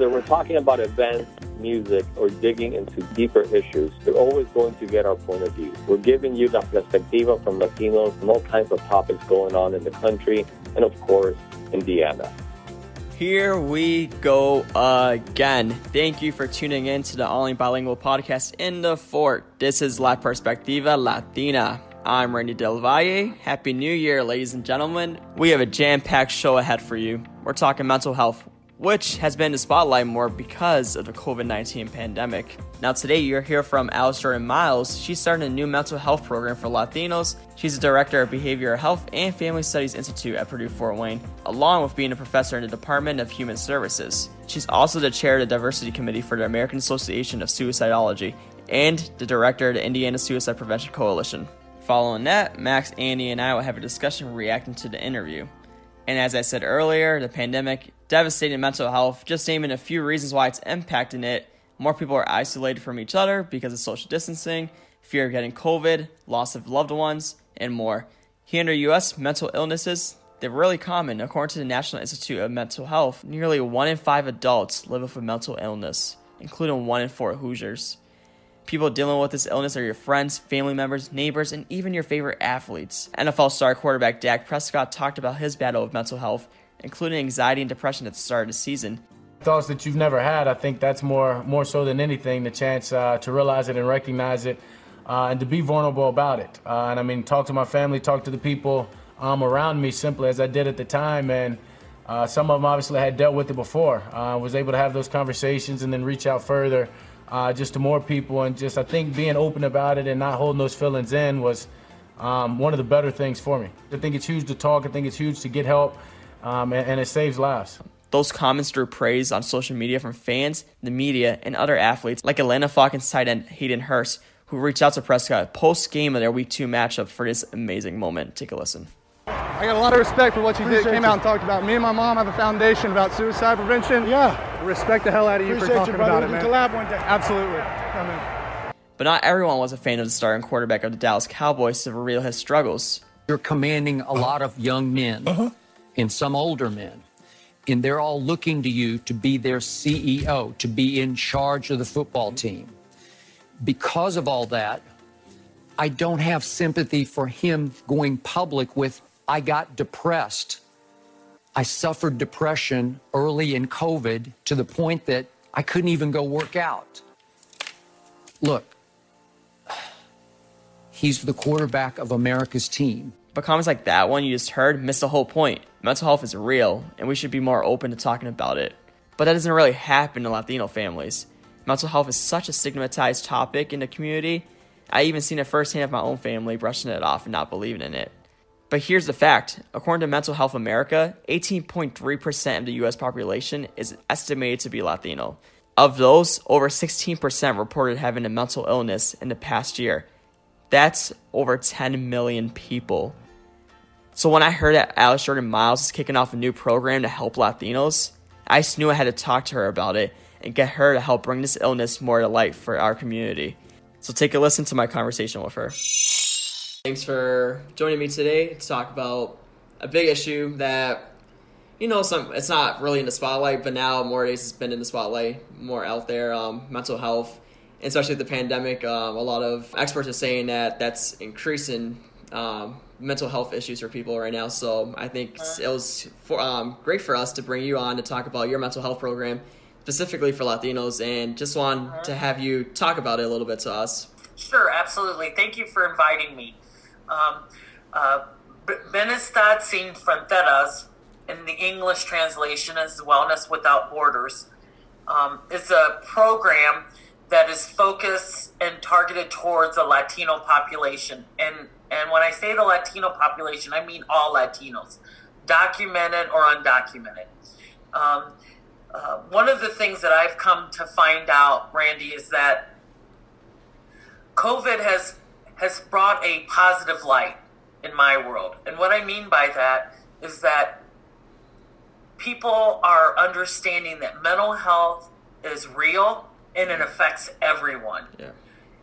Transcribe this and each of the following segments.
Whether we're talking about events, music, or digging into deeper issues, you're always going to get our point of view. We're giving you the Perspectiva from Latinos and all kinds of topics going on in the country and, of course, Indiana. Here we go again. Thank you for tuning in to the Only Bilingual podcast in the fort. This is La Perspectiva Latina. I'm Randy Del Valle. Happy New Year, ladies and gentlemen. We have a jam packed show ahead for you. We're talking mental health, which has been in the spotlight more because of the COVID 19 pandemic. Now, today you're here from Alice Jordan Miles. She's starting a new mental health program for Latinos. She's the director of Behavioral Health and Family Studies Institute at Purdue Fort Wayne, along with being a professor in the Department of Human Services. She's also the chair of the Diversity Committee for the American Association of Suicidology and the director of the Indiana Suicide Prevention Coalition. Following that, Max, Andy, and I will have a discussion reacting to the interview. And as I said earlier, the pandemic devastating mental health, just naming a few reasons why it's impacting it more people are isolated from each other because of social distancing, fear of getting COVID, loss of loved ones, and more. Here in the US, mental illnesses, they're really common. According to the National Institute of Mental Health, nearly 1 in 5 adults live with a mental illness, including 1 in 4 Hoosiers. People dealing with this illness are your friends, family members, neighbors, and even your favorite athletes. NFL star quarterback Dak Prescott talked about his battle with mental health, including anxiety and depression at the start of the season, thoughts that you've never had. I think that's more more so than anything the chance uh, to realize it and recognize it, uh, and to be vulnerable about it. Uh, and I mean, talk to my family, talk to the people um, around me, simply as I did at the time. And uh, some of them obviously had dealt with it before. I uh, was able to have those conversations and then reach out further, uh, just to more people. And just I think being open about it and not holding those feelings in was. Um, one of the better things for me. I think it's huge to talk. I think it's huge to get help, um, and, and it saves lives. Those comments drew praise on social media from fans, the media, and other athletes like Atlanta Falcons tight end Hayden Hurst, who reached out to Prescott post game of their Week 2 matchup for this amazing moment. Take a listen. I got a lot of respect for what you Appreciate did. Came you. out and talked about. Me and my mom have a foundation about suicide prevention. Yeah. Respect the hell out of you Appreciate for talking you, about it, man. collab one day. Absolutely. But not everyone was a fan of the starting quarterback of the Dallas Cowboys to reveal his struggles. You're commanding a lot of young men uh-huh. and some older men and they're all looking to you to be their CEO, to be in charge of the football team. Because of all that, I don't have sympathy for him going public with, I got depressed. I suffered depression early in COVID to the point that I couldn't even go work out. Look, he's the quarterback of America's team. But comments like that one you just heard miss the whole point. Mental health is real, and we should be more open to talking about it. But that doesn't really happen in Latino families. Mental health is such a stigmatized topic in the community. I even seen it firsthand of my own family brushing it off and not believing in it. But here's the fact according to Mental Health America, 18.3% of the US population is estimated to be Latino. Of those, over 16% reported having a mental illness in the past year. That's over 10 million people. So when I heard that Alice Jordan Miles is kicking off a new program to help Latinos, I just knew I had to talk to her about it and get her to help bring this illness more to light for our community. So take a listen to my conversation with her. Thanks for joining me today to talk about a big issue that you know some it's not really in the spotlight, but now more days it's been in the spotlight, more out there. Um, mental health, especially with the pandemic, um, a lot of experts are saying that that's increasing um, mental health issues for people right now. So I think it was for, um, great for us to bring you on to talk about your mental health program specifically for Latinos, and just want to have you talk about it a little bit to us. Sure, absolutely. Thank you for inviting me. Um, uh, Bienestar Sin Fronteras, in the English translation, is Wellness Without Borders. Um, it's a program that is focused and targeted towards the Latino population. And and when I say the Latino population, I mean all Latinos, documented or undocumented. Um, uh, one of the things that I've come to find out, Randy, is that COVID has has brought a positive light in my world. And what I mean by that is that people are understanding that mental health is real and it affects everyone. Yeah.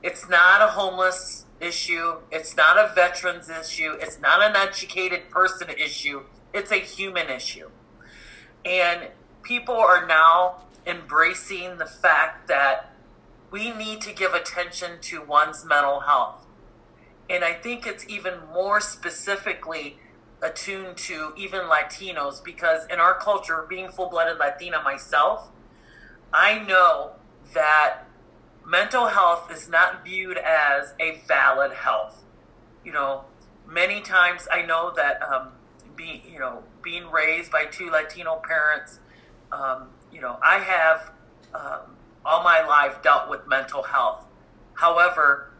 It's not a homeless issue. It's not a veterans issue. It's not an educated person issue. It's a human issue. And people are now embracing the fact that we need to give attention to one's mental health. And I think it's even more specifically attuned to even Latinos because in our culture, being full blooded Latina myself, I know that mental health is not viewed as a valid health. You know, many times I know that um, being, you know, being raised by two Latino parents, um, you know, I have um, all my life dealt with mental health. However,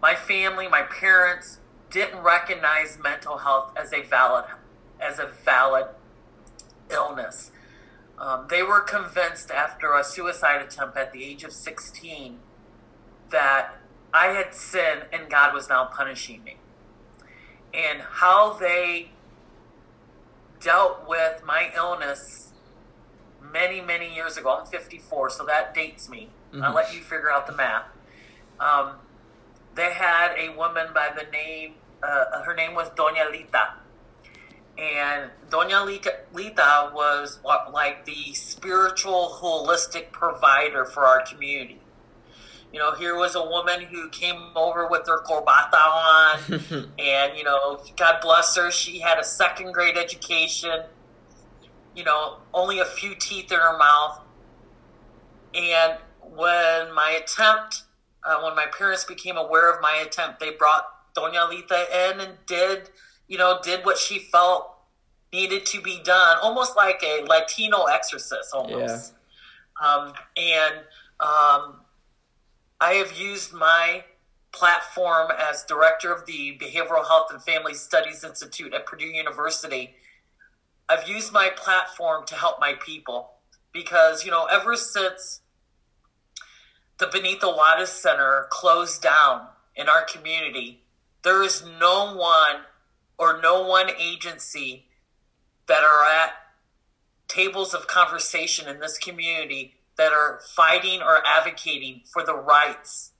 my family, my parents didn't recognize mental health as a valid as a valid illness. Um, they were convinced after a suicide attempt at the age of 16 that I had sinned and God was now punishing me. And how they dealt with my illness many, many years ago. I'm 54, so that dates me. Mm-hmm. I'll let you figure out the math. Um, they had a woman by the name, uh, her name was Doña Lita. And Doña Lita was like the spiritual, holistic provider for our community. You know, here was a woman who came over with her corbata on, and, you know, God bless her, she had a second grade education, you know, only a few teeth in her mouth. And when my attempt, uh, when my parents became aware of my attempt, they brought Doña Lita in and did, you know, did what she felt needed to be done, almost like a Latino exorcist, almost. Yeah. Um, and um, I have used my platform as director of the Behavioral Health and Family Studies Institute at Purdue University. I've used my platform to help my people because, you know, ever since the Benito Juarez Center closed down in our community, there is no one or no one agency that are at tables of conversation in this community that are fighting or advocating for the rights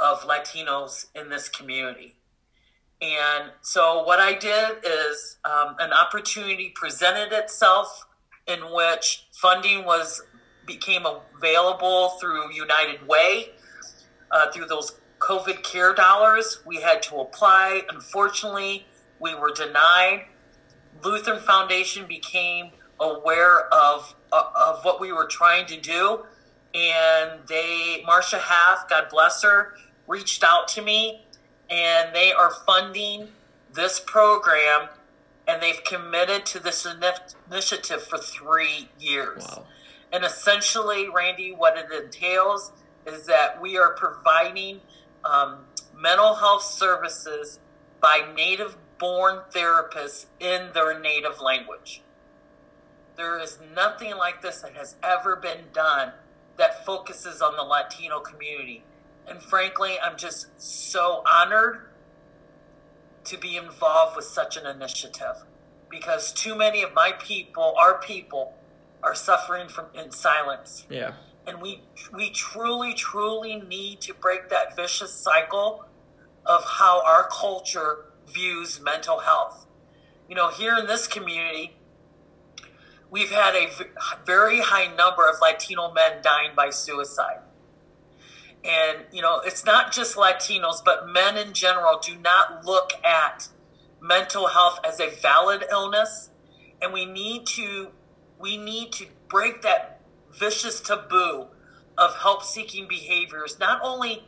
of Latinos in this community. And so, what I did is um, an opportunity presented itself in which funding was became available through United Way, uh, through those COVID care dollars. We had to apply. Unfortunately, we were denied. Lutheran Foundation became aware of uh, of what we were trying to do, and they Marcia Haaff, God bless her, reached out to me, and they are funding this program, and they've committed to this initiative for three years. Wow. And essentially, Randy, what it entails is that we are providing um, mental health services by native born therapists in their native language. There is nothing like this that has ever been done that focuses on the Latino community. And frankly, I'm just so honored to be involved with such an initiative because too many of my people, our people, are suffering from in silence. Yeah. And we we truly, truly need to break that vicious cycle of how our culture views mental health. You know, here in this community, we've had a very high number of Latino men dying by suicide. And, you know, it's not just Latinos, but men in general do not look at mental health as a valid illness. And we need to, we need to break that vicious taboo of help seeking behaviors, not only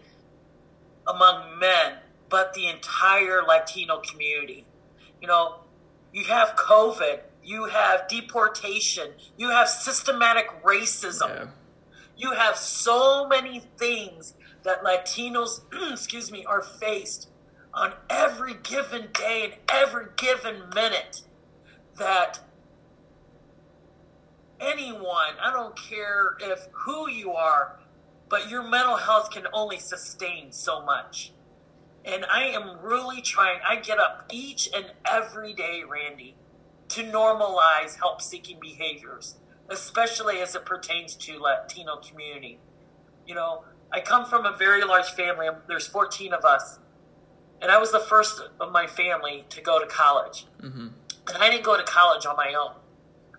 among men, but the entire Latino community. You know, you have COVID, you have deportation, you have systematic racism. Yeah. You have so many things that Latinos, excuse me, are faced on every given day and every given minute that anyone, I don't care if who you are, but your mental health can only sustain so much. And I am really trying, I get up each and every day, Randy, to normalize help seeking behaviors, especially as it pertains to Latino community. You know, I come from a very large family. There's 14 of us. And I was the first of my family to go to college. Mm-hmm. And I didn't go to college on my own.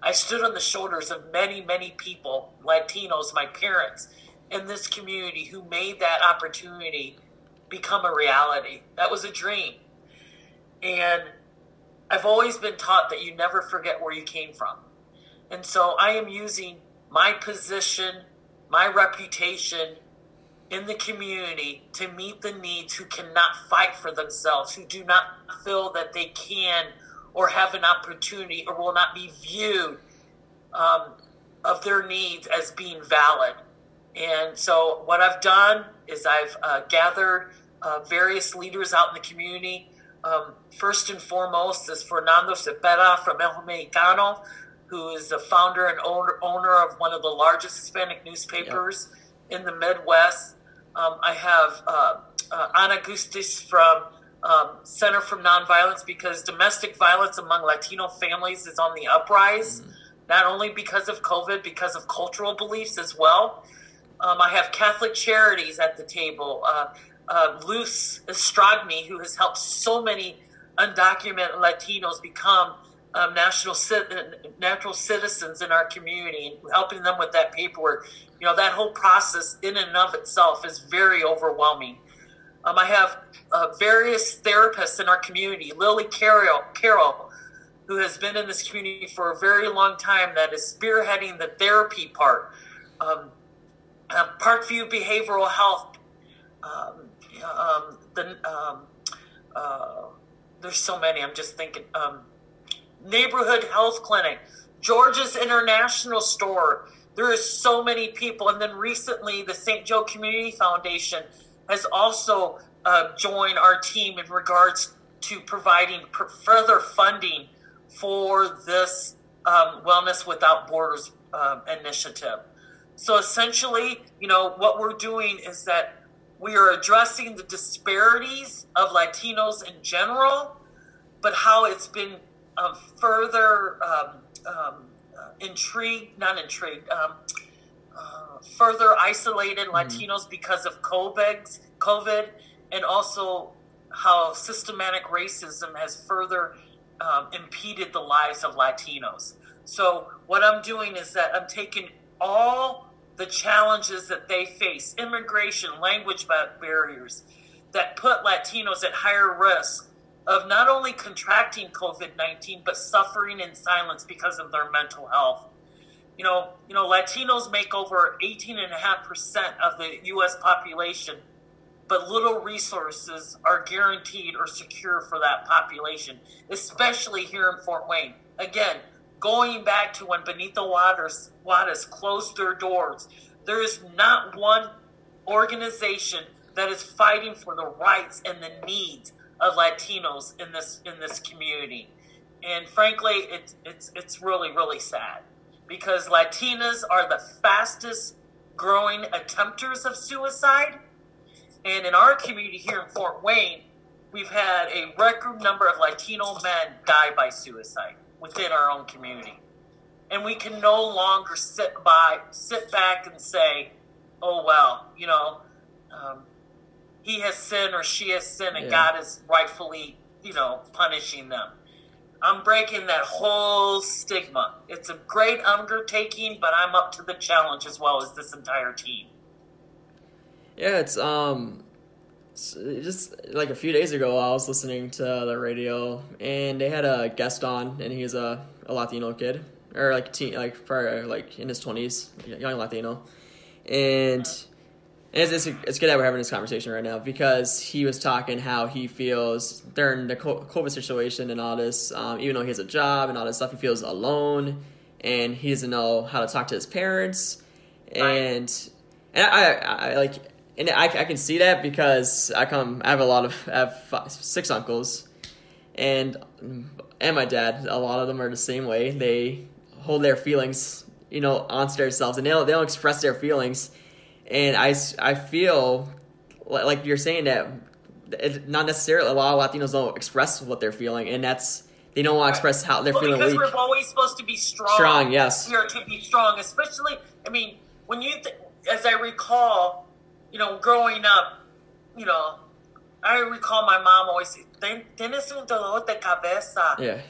I stood on the shoulders of many, many people, Latinos, my parents, in this community who made that opportunity become a reality. That was a dream. And I've always been taught that you never forget where you came from. And so I am using my position, my reputation in the community to meet the needs who cannot fight for themselves, who do not feel that they can or have an opportunity or will not be viewed um, of their needs as being valid. And so, what I've done is I've uh, gathered uh, various leaders out in the community. Um, first and foremost is Fernando Cepeda from El Mexicano, who is the founder and owner, owner of one of the largest Hispanic newspapers yep. in the Midwest. Um, I have uh, uh Ana Gustis from um, Center for Nonviolence because domestic violence among Latino families is on the uprise, mm-hmm. not only because of COVID, because of cultural beliefs as well. Um, I have Catholic Charities at the table. Uh, uh, Luz Estragni, who has helped so many undocumented Latinos become um, national natural citizens in our community, and helping them with that paperwork. You know, that whole process in and of itself is very overwhelming. Um, I have uh, various therapists in our community. Lily Carroll, who has been in this community for a very long time, that is spearheading the therapy part. Um, uh, Parkview Behavioral Health. Um, um the um, uh, there's so many. I'm just thinking. Um, neighborhood Health Clinic, George's International Store. There is so many people, and then recently the St. Joe Community Foundation has also uh, joined our team in regards to providing further funding for this um, Wellness Without Borders um, initiative. So essentially, you know, what we're doing is that we are addressing the disparities of Latinos in general, but how it's been uh, further um, um, intrigued, not intrigued, um, further isolated mm-hmm. Latinos because of COVID, COVID, and also how systematic racism has further um, impeded the lives of Latinos. So what I'm doing is that I'm taking all the challenges that they face, immigration, language barriers, that put Latinos at higher risk of not only contracting COVID 19, but suffering in silence because of their mental health you know, you know, Latinos make over 18.5% of the U.S. population, but little resources are guaranteed or secure for that population, especially here in Fort Wayne. Again, going back to when Benito Juarez, Juarez closed their doors, there is not one organization that is fighting for the rights and the needs of Latinos in this in this community. And frankly, it's it's it's really really sad because Latinas are the fastest growing attempters of suicide. And in our community here in Fort Wayne, we've had a record number of Latino men die by suicide within our own community. And we can no longer sit by, sit back and say, "Oh well, you know, um, he has sinned or she has sinned, and yeah. God is rightfully, you know, punishing them." I'm breaking that whole stigma. It's a great undertaking, but I'm up to the challenge as well as this entire team. Yeah, it's um just like a few days ago I was listening to the radio and they had a guest on and he's a, a Latino kid or like teen like probably like in his 20s, young Latino. And it's, it's, it's good that we're having this conversation right now because he was talking how he feels during the COVID situation and all this, um, even though he has a job and all this stuff, he feels alone and he doesn't know how to talk to his parents. And and I, I, I like and I, I can see that because I come I have a lot of I have five, six uncles and and my dad a lot of them are the same way. They hold their feelings you know onto themselves and they don't, they don't express their feelings and I, I feel like you're saying that it, not necessarily a lot of Latinos don't express what they're feeling, and that's they don't want to express how they're well, feeling. Because weak. we're always supposed to be strong. Strong, yes. We are to be strong, especially. I mean, when you, th- as I recall, you know, growing up, you know, I recall my mom always "Tienes un dolor de cabeza." Yeah.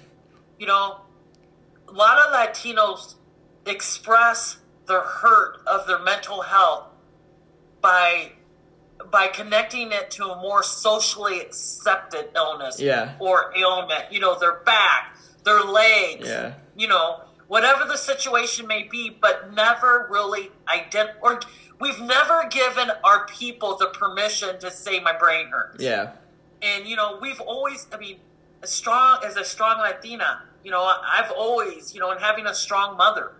You know, a lot of Latinos express the hurt of their mental health by by connecting it to a more socially accepted illness Yeah. or ailment. You know, their back, their legs, Yeah. you know, whatever the situation may be, but never really ident or we've never given our people the permission to say my brain hurts. Yeah. And you know, we've always I mean, as strong as a strong Latina, you know, I've always, you know, and having a strong mother,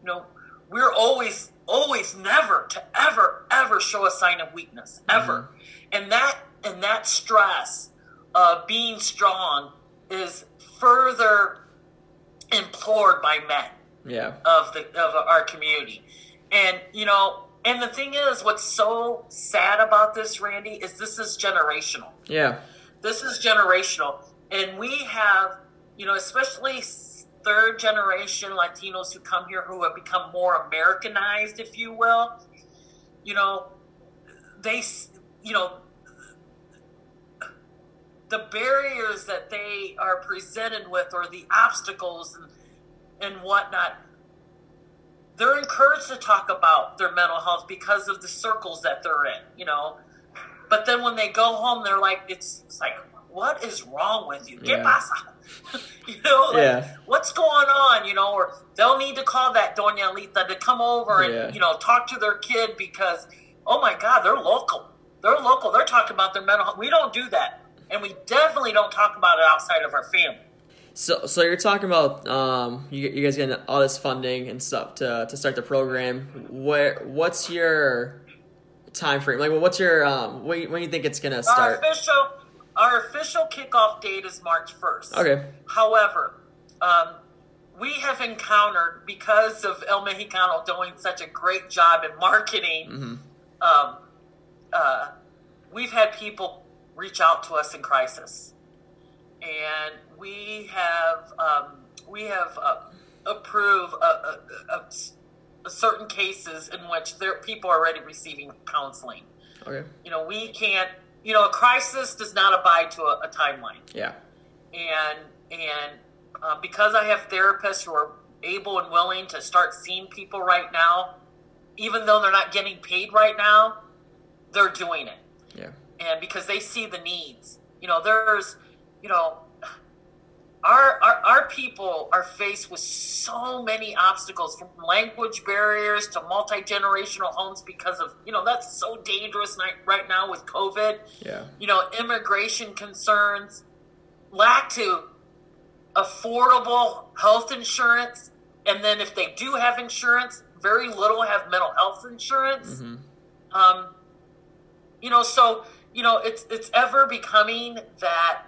you know, we're always always never to ever ever show a sign of weakness mm-hmm. ever. And that and that stress of being strong is further implored by men Yeah. of the of our community. And you know and the thing is what's so sad about this randy is this is generational. Yeah. this is generational. And we have you know especially third generation latinos who come here who have become more americanized if you will you know they you know the barriers that they are presented with or the obstacles and, and whatnot they're encouraged to talk about their mental health because of the circles that they're in you know but then when they go home they're like it's, it's like what is wrong with you Yeah. ¿Qué pasa? you know like, Yeah. what's going on you know or they'll need to call that doña Lita to come over and Yeah. you know talk to their kid because oh my god they're local they're local they're talking about their mental health we don't do that and we definitely don't talk about it outside of our family So, so you're talking about um, you, you guys getting all this funding and stuff to, to start the program. Where what's your time frame? Like, what's your um, when, when you think it's gonna our start? official our official kickoff date is march 1st Okay. However, um, we have encountered because of El Mexicano doing such a great job in marketing. Mm-hmm. Um, uh, we've had people reach out to us in crisis, and we have um, we have uh, approved uh, uh, uh, certain cases in which there people are already receiving counseling. Okay. You know, we can't. You know, a crisis does not abide to a, a timeline Yeah. and and uh, because I have therapists who are able and willing to start seeing people right now, even though they're not getting paid right now, they're doing it, Yeah. and because they see the needs. You know, there's, you know, our our, our people are faced with so many obstacles from language barriers to multi generational homes because of you know that's so dangerous right, right now with COVID Yeah. you know, immigration concerns, lack to affordable health insurance, and then if they do have insurance, very little have mental health insurance. Um, you know, so you know, it's it's ever becoming that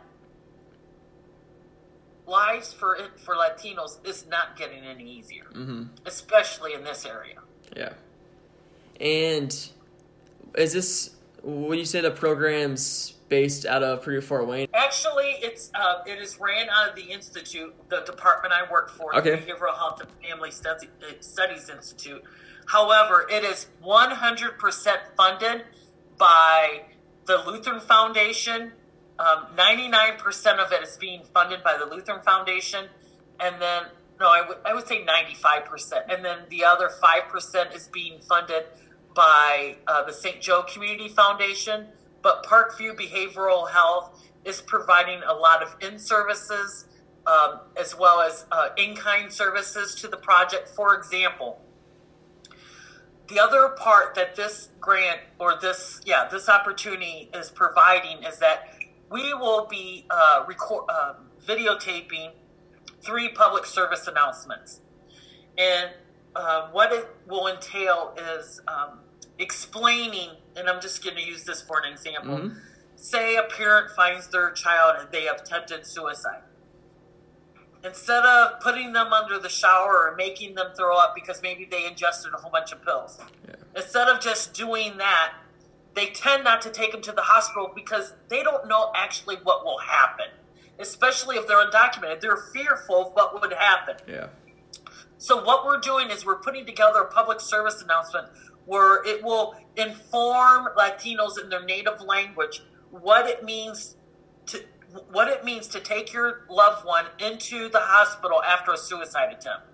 lives for for Latinos is not getting any easier, Mm-hmm. especially in this area. Yeah. And is this? Would you say the program's based out of Purdue Fort Wayne? Actually, it's uh, it is ran out of the institute, the department I work for, Okay. the Behavioral Health and Family Studies, Studies Institute. However, it is 100% funded by the Lutheran Foundation. Um, 99% of it is being funded by the Lutheran Foundation, and then no, I would I would say 95%, and then the other five percent is being funded by uh, the St. Joe Community Foundation. But Parkview Behavioral Health is providing a lot of in services um, as well as uh, in kind services to the project. For example, the other part that this grant or this yeah this opportunity is providing is that we will be uh, record um videotaping three public service announcements. And uh, what it will entail is um, explaining and i'm just going to use this for an example. Say a parent finds their child and they have attempted suicide. Instead of putting them under the shower or making them throw up because maybe they ingested a whole bunch of pills. Instead of just doing that they tend not to take them to the hospital because they don't know actually what will happen especially if they're undocumented. They're fearful of what would happen. Yeah. so what we're doing is we're putting together a public service announcement where it will inform Latinos in their native language what it means to what it means to take your loved one into the hospital after a suicide attempt,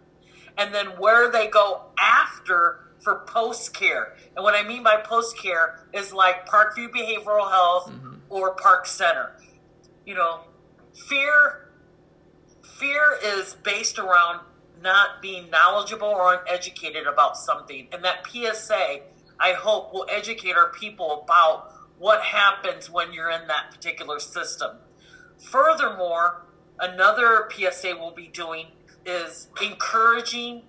and then where they go after for post care. And what I mean by post care is like Parkview Behavioral Health mm-hmm. or Park Center. You know, fear fear is based around not being knowledgeable or uneducated about something. And that PSA, I hope, will educate our people about what happens when you're in that particular system. Furthermore, another PSA we'll be doing is encouraging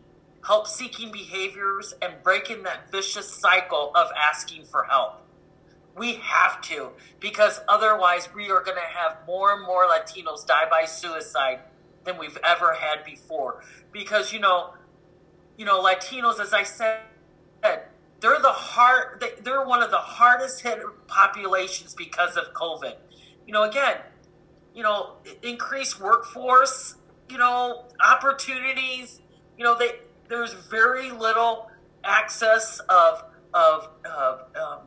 help seeking behaviors and breaking that vicious cycle of asking for help. We have to, because otherwise, we are going to have more and more Latinos die by suicide than we've ever had before. Because, you know, you know, Latinos, as I said, they're the hard, they're one of the hardest hit populations because of COVID. You know, again, you know, increased workforce, you know, opportunities, you know, they, there's very little access of, of, of um,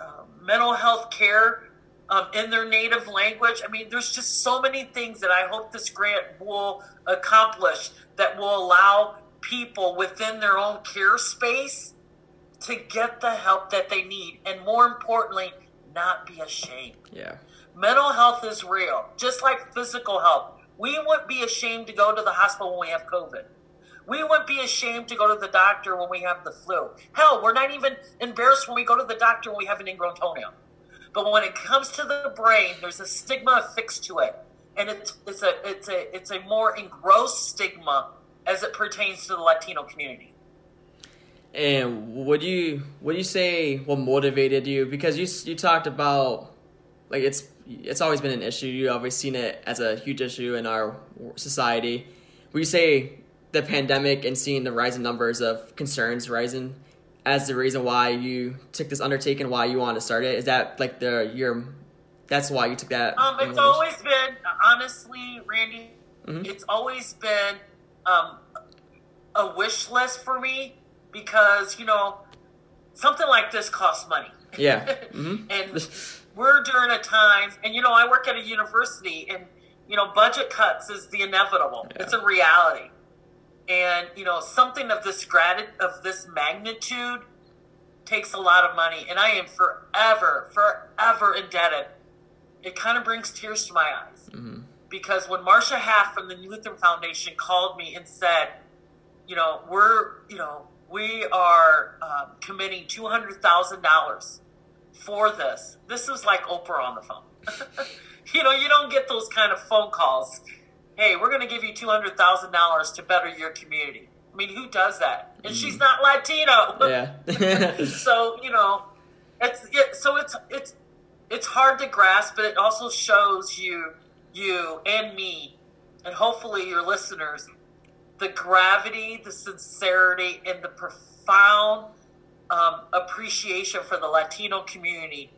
uh, mental health care um, in their native language. I mean, there's just so many things that I hope this grant will accomplish that will allow people within their own care space to get the help that they need. And more importantly, not be ashamed. Yeah. Mental health is real, just like physical health. We wouldn't be ashamed to go to the hospital when we have COVID. We wouldn't be ashamed to go to the doctor when we have the flu. Hell, we're not even embarrassed when we go to the doctor when we have an ingrown toenail. But when it comes to the brain, there's a stigma affixed to it, and it's it's a it's a it's a more engrossed stigma as it pertains to the Latino community. And would you would you say what motivated you? Because you you talked about like it's it's always been an issue. You've always seen it as a huge issue in our society. Would you say the pandemic and seeing the rising numbers of concerns rising as the reason why you took this undertaking, why you want to start it? Is that like the your that's why you took that? Um, it's always been honestly, Randy. Mm-hmm. It's always been um, a wish list for me because you know something like this costs money. Yeah, mm-hmm. and we're during a time, and you know I work at a university, and you know budget cuts is the inevitable. Yeah. It's a reality and you know something of this gratitude of this magnitude takes a lot of money and i am forever forever indebted. It kind of brings tears to my eyes. Mm-hmm. because when marcia Haaff from the lutheran foundation called me and said you know we're you know we are um, committing $200000 for this this was like oprah on the phone. You know you don't get those kind of phone calls hey, we're going to give you $200,000 to better your community. I mean, who does that? And mm. she's not Latino. Yeah. so, you know, it's it, so it's it's it's hard to grasp, but it also shows you you and me and hopefully your listeners the gravity, the sincerity, and the profound um, appreciation for the Latino community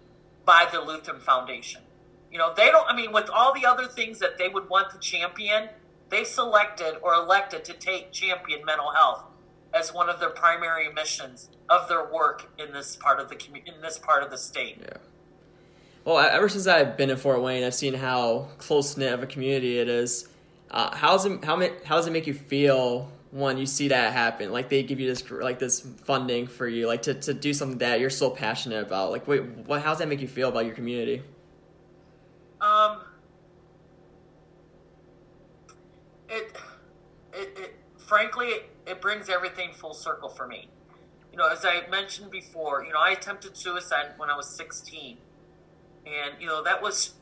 by the Lutheran Foundation. You know, they don't, I mean, with all the other things that they would want to champion, they selected or elected to take champion mental health as one of their primary missions of their work in this part of the community, in this part of the state. Yeah. Well, ever since I've been in Fort Wayne, I've seen how close knit of a community it is. Uh, how's it how how does it make you feel when you see that happen? Like they give you this like this funding for you, like to, to do something that you're so passionate about. Like, wait, what? How does that make you feel about your community? Um, it, it, it frankly, it, brings everything full circle for me. You know, as I mentioned before, you know, I attempted suicide when I was 16. And, you know, that was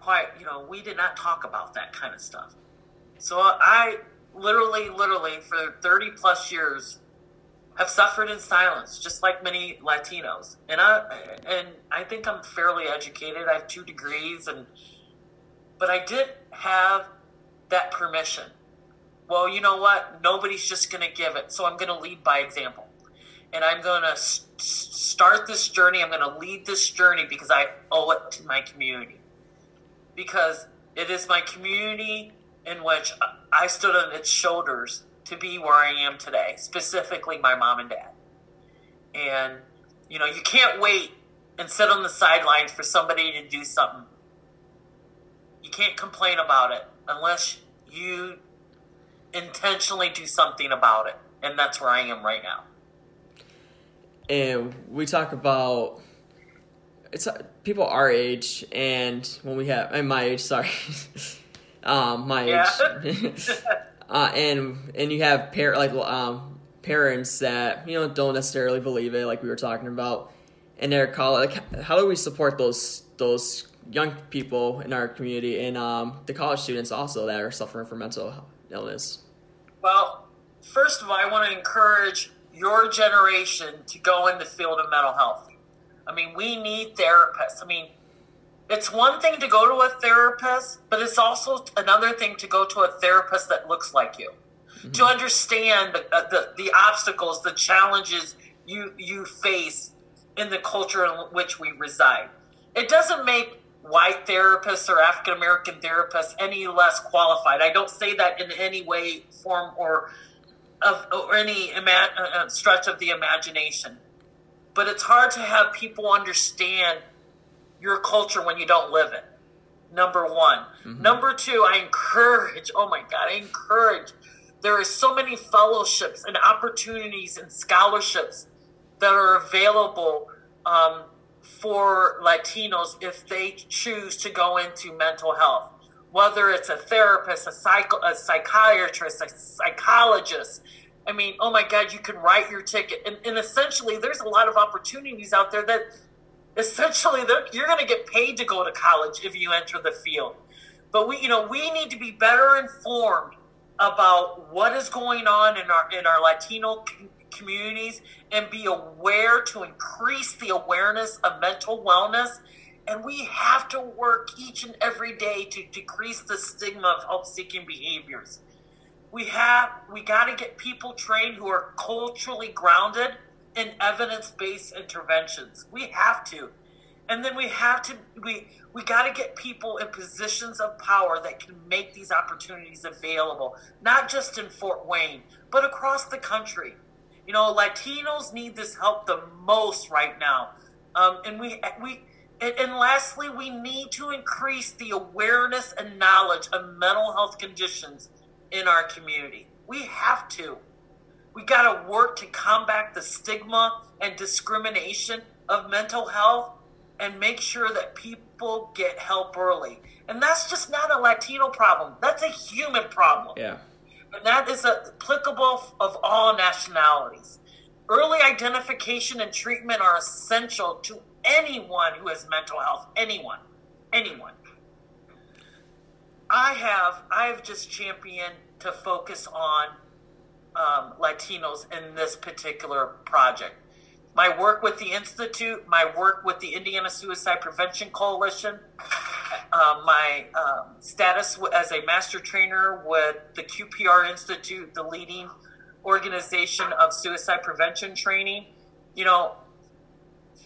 quite, you know, we did not talk about that kind of stuff. So I literally, literally, for 30 plus years, have suffered in silence, just like many Latinos. And I and I think I'm fairly educated. I have two degrees, and but I didn't have that permission. Well, you know what? Nobody's just going to give it, so I'm going to lead by example, and I'm going to start this journey. I'm going to lead this journey because I owe it to my community, because it is my community in which I stood on its shoulders to be where I am today, specifically my mom and dad. And, you know, you can't wait and sit on the sidelines for somebody to do something You can't complain about it unless you intentionally do something about it. And that's where I am right now. And we talk about it's people our age and when we have and my age, sorry. um my Yeah. age. uh and and you have par- like um parents that, you know, don't necessarily believe it like we were talking about and they're college like how do we support those those young people in our community and um the college students also that are suffering from mental illness? Well, first of all, I want to encourage your generation to go in the field of mental health. I mean, we need therapists. I mean, it's one thing to go to a therapist, but it's also another thing to go to a therapist that looks like you. To understand the, uh, the the obstacles, the challenges you you face in the culture in which we reside. It doesn't make white therapists or African American therapists any less qualified. I don't say that in any way, form, or of or any ima- uh, uh, stretch of the imagination. But it's hard to have people understand your culture when you don't live it. Number one. Number two, I encourage. Oh my God, I encourage. There are so many fellowships and opportunities and scholarships that are available um, for Latinos if they choose to go into mental health. Whether it's a therapist, a, psych- a psychiatrist, a psychologist. I mean, oh my God, you can write your ticket. And, and essentially, there's a lot of opportunities out there that essentially you're going to get paid to go to college if you enter the field. But we, you know, we need to be better informed about what is going on in our in our Latino com- communities and be aware to increase the awareness of mental wellness. And we have to work each and every day to decrease the stigma of help-seeking behaviors. We have we got to get people trained who are culturally grounded in evidence-based interventions. We have to. And then we have to we we got to get people in positions of power that can make these opportunities available, not just in Fort Wayne, but across the country. You know, Latinos need this help the most right now, um, and we we and, lastly, we need to increase the awareness and knowledge of mental health conditions in our community. We have to. We got to work to combat the stigma and discrimination of mental health and make sure that people get help early. And that's just not a Latino problem. That's a human problem. Yeah. And that is applicable of all nationalities. Early identification and treatment are essential to anyone who has mental health. Anyone. Anyone. I have I have just championed to focus on um, Latinos in this particular project. My work with the Institute, my work with the Indiana Suicide Prevention Coalition, uh, my um, status as a master trainer with the QPR Institute, the leading organization of suicide prevention training. You know,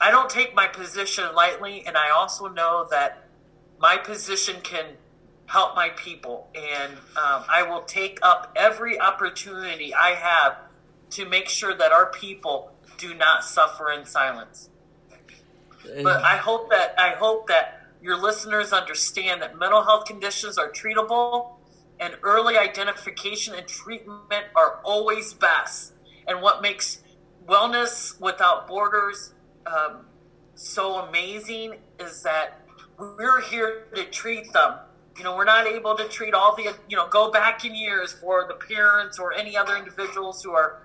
I don't take my position lightly, and I also know that my position can help my people, and um, I will take up every opportunity I have to make sure that our people do not suffer in silence. But I hope that I hope that your listeners understand that mental health conditions are treatable, and early identification and treatment are always best. And what makes wellness without borders um, so amazing is that we're here to treat them. You know, we're not able to treat all the, you know, go back in years for the parents or any other individuals who are,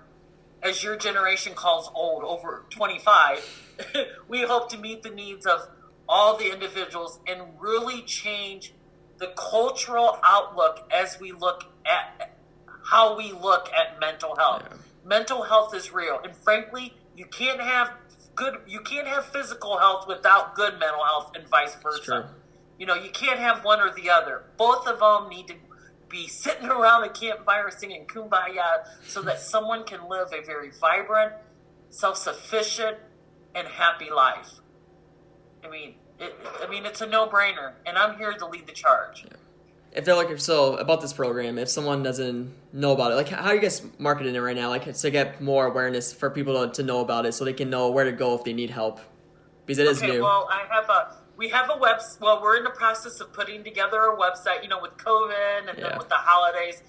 as your generation calls old, over 25. we hope to meet the needs of all the individuals and really change the cultural outlook as we look at how we look at mental health. Yeah. Mental health is real, and frankly, you can't have good you can't have physical health without good mental health and vice versa. You know, you can't have one or the other. Both of them need to be sitting around a campfire singing kumbaya so that someone can live a very vibrant, self-sufficient, and happy life. I mean, it, I mean, it's a no-brainer, and I'm here to lead the charge. if they're like so about this program if someone doesn't know about it like how are you guys marketing it right now like to get more awareness for people to, to know about it so they can know where to go if they need help because it is okay, new well, I have a we have a web. Well, we're in the process of putting together a website. You know, with COVID and yeah. then with the holidays,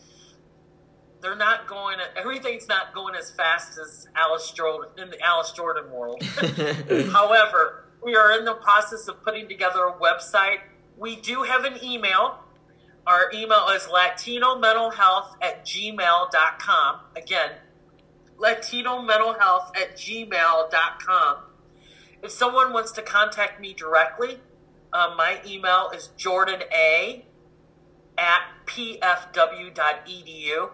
they're not going. Everything's not going as fast as Alice Jordan in the Alice Jordan world. However, we are in the process of putting together a website. We do have an email. Our email is Latino Mental Health at gmail.com. Again, Latino Mental Health at gmail.com. If someone wants to contact me directly, uh, my email is jordana at pfw.edu.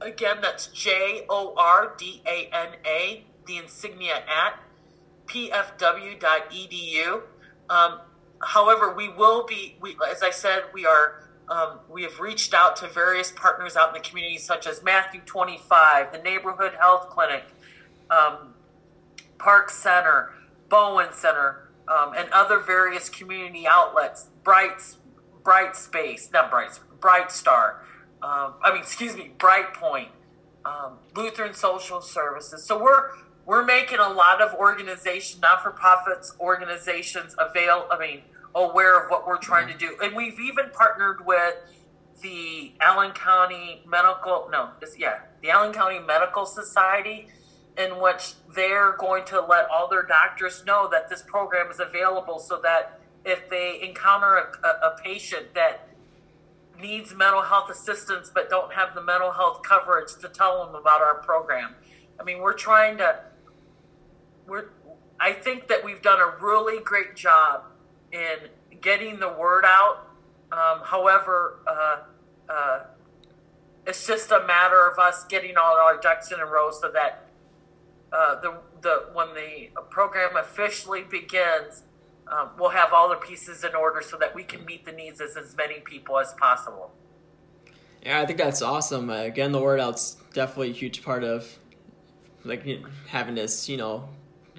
Again, that's J O R D A N A, the insignia at pfw.edu. Um, however, we will be, we, as I said, we are. Um, we have reached out to various partners out in the community, such as Matthew 25, the Neighborhood Health Clinic, um, Park Center, Bowen Center, um, and other various community outlets, Bright, Bright Space, not Bright, Bright Star, um, I mean, excuse me, Bright Point, um, Lutheran Social Services. So we're we're making a lot of organization, not for profits organizations, avail. I mean, aware of what we're trying to do, and we've even partnered with the Allen County Medical. No, yeah, the Allen County Medical Society in which they're going to let all their doctors know that this program is available so that if they encounter a, a, a patient that needs mental health assistance but don't have the mental health coverage to tell them about our program. I mean, we're trying to we're I think that we've done a really great job in getting the word out. Um, however, uh, uh, it's just a matter of us getting all our ducks in a row so that uh, the the when the program officially begins, um, we'll have all the pieces in order so that we can meet the needs of as many people as possible. Yeah, I think that's awesome. Uh, getting the word out's definitely a huge part of like having this, you know,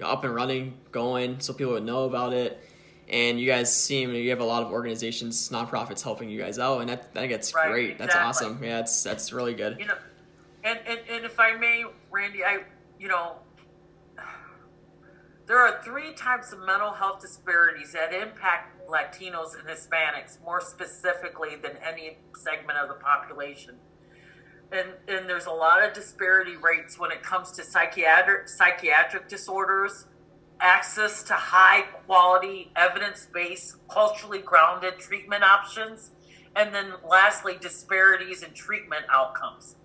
up and running, going, so people would know about it. And you guys seem you have a lot of organizations, nonprofits helping you guys out, and that, I think that's right, great. Exactly. That's awesome. Yeah, that's that's really good. You know, and, and and if I may, Randy, I you know, there are three types of mental health disparities that impact Latinos and Hispanics more specifically than any segment of the population. And, and there's a lot of disparity rates when it comes to psychiatric psychiatric disorders, access to high quality, evidence based, culturally grounded treatment options, and then lastly, disparities in treatment outcomes.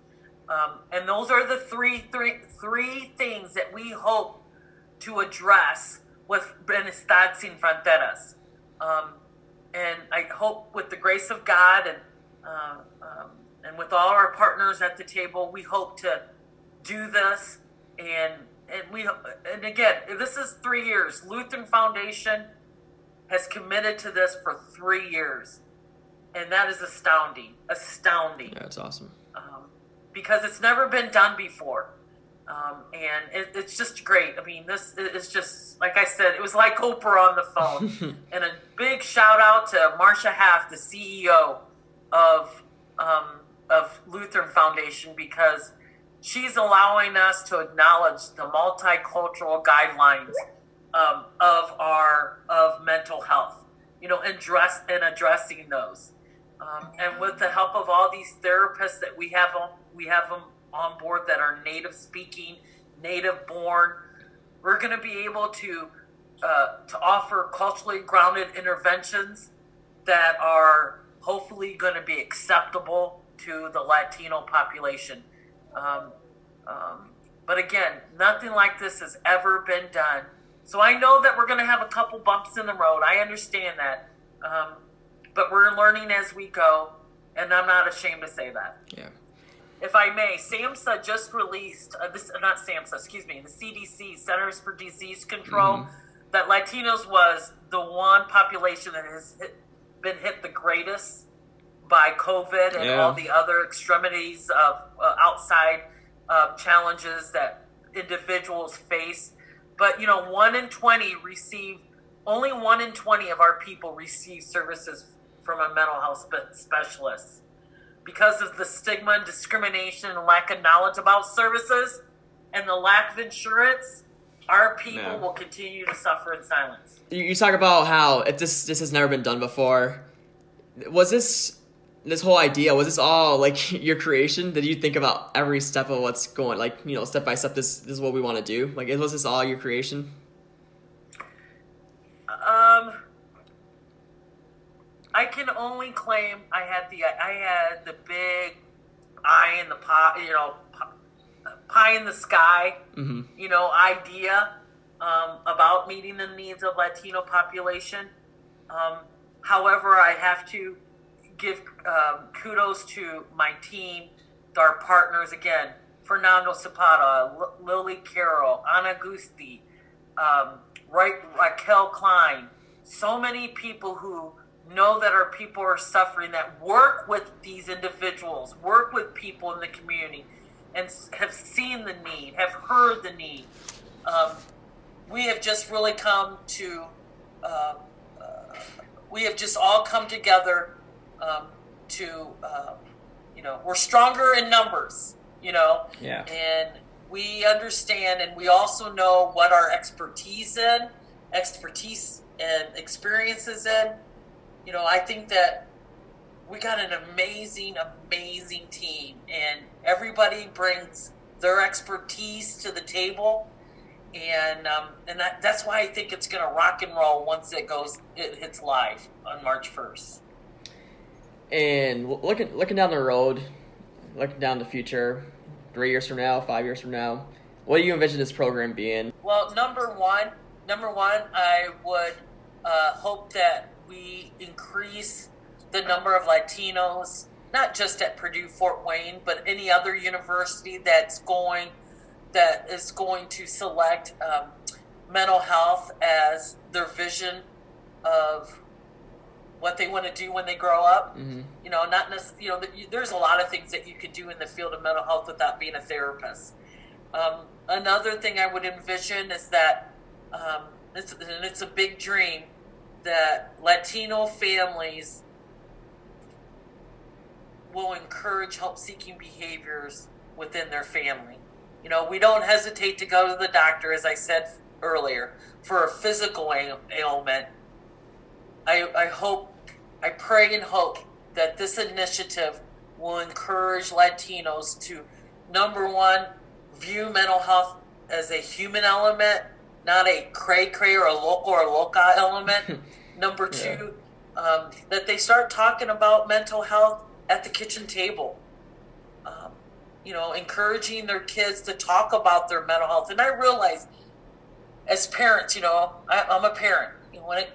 Um, and those are the three, three, three things that we hope to address with Bienestar Sin Fronteras. Um, and I hope with the grace of God and, uh, um, and with all our partners at the table, we hope to do this. And, and we, and again, this is three years. Lutheran Foundation has committed to this for three years. And that is astounding, astounding. Yeah, it's awesome because it's never been done before. Um, and it, it's just great. I mean, this is just like I said. It was like Oprah on the phone. and a big shout out to Marcia Haaff, the CEO of um, of Lutheran Foundation, because she's allowing us to acknowledge the multicultural guidelines um, of our of mental health. You know, and address and addressing those. Um, and with the help of all these therapists that we have on we have them on board that are native speaking, native born. We're going to be able to uh, to offer culturally grounded interventions that are hopefully going to be acceptable to the Latino population. Um, um, but again, nothing like this has ever been done. So I know that we're going to have a couple bumps in the road. I understand that. Um, but we're learning as we go, and I'm not ashamed to say that. Yeah if I may, SAMHSA just released uh, this, uh, not SAMHSA, excuse me, the CDC, Centers for Disease Control, mm-hmm. that Latinos was the one population that has hit, been hit the greatest by COVID and yeah. all the other extremities of uh, outside uh, challenges that individuals face. But you know, one in twenty receive only one in twenty of our people receive services from a mental health specialist because of the stigma and discrimination and lack of knowledge about services and the lack of insurance, our people will continue to suffer in silence. You, you talk about how it, this this has never been done before. Was this this whole idea? Was this all like your creation? Did you think about every step of what's going like you know step by step? This this is what we want to do. Like was this all your creation? Um, I can only claim I had the I had the big eye in the pot, you know, pie in the sky, mm-hmm. you know, idea um, about meeting the needs of Latino population. Um, however, I have to give um, kudos to my team, our partners again, Fernando Zapata, L- Lily Carroll, Ana Gusti, um, right, Raquel Klein, so many people who know that our people are suffering, that work with these individuals, work with people in the community, and have seen the need, have heard the need. Um, we have just really come to, uh, uh, we have just all come together um, to, uh, you know, we're stronger in numbers, you know, yeah. and we understand and we also know what our expertise in, expertise and experiences in. You know, I think that we got an amazing, amazing team, and everybody brings their expertise to the table, and um, and that, that's why I think it's going to rock and roll once it goes, it hits live on March first. And looking looking down the road, looking down the future, three years from now, five years from now, what do you envision this program being? Well, number one, number one, I would uh, hope that we increase the number of Latinos, not just at Purdue Fort Wayne, but any other university that's going that is going to select um, mental health as their vision of what they want to do when they grow up. Mm-hmm. You know, not necessarily. You know, there's a lot of things that you could do in the field of mental health without being a therapist. Um, another thing I would envision is that, um, it's, and it's a big dream, that Latino families will encourage help seeking behaviors within their family. You know, we don't hesitate to go to the doctor, as I said earlier, for a physical ailment. I, I hope, I pray and hope that this initiative will encourage Latinos to, number one, view mental health as a human element, not a cray cray or a local or a loca element. number two, yeah. um, that they start talking about mental health at the kitchen table. Um, you know, encouraging their kids to talk about their mental health. And I realize, as parents, you know, I, am a parent. You know, when it,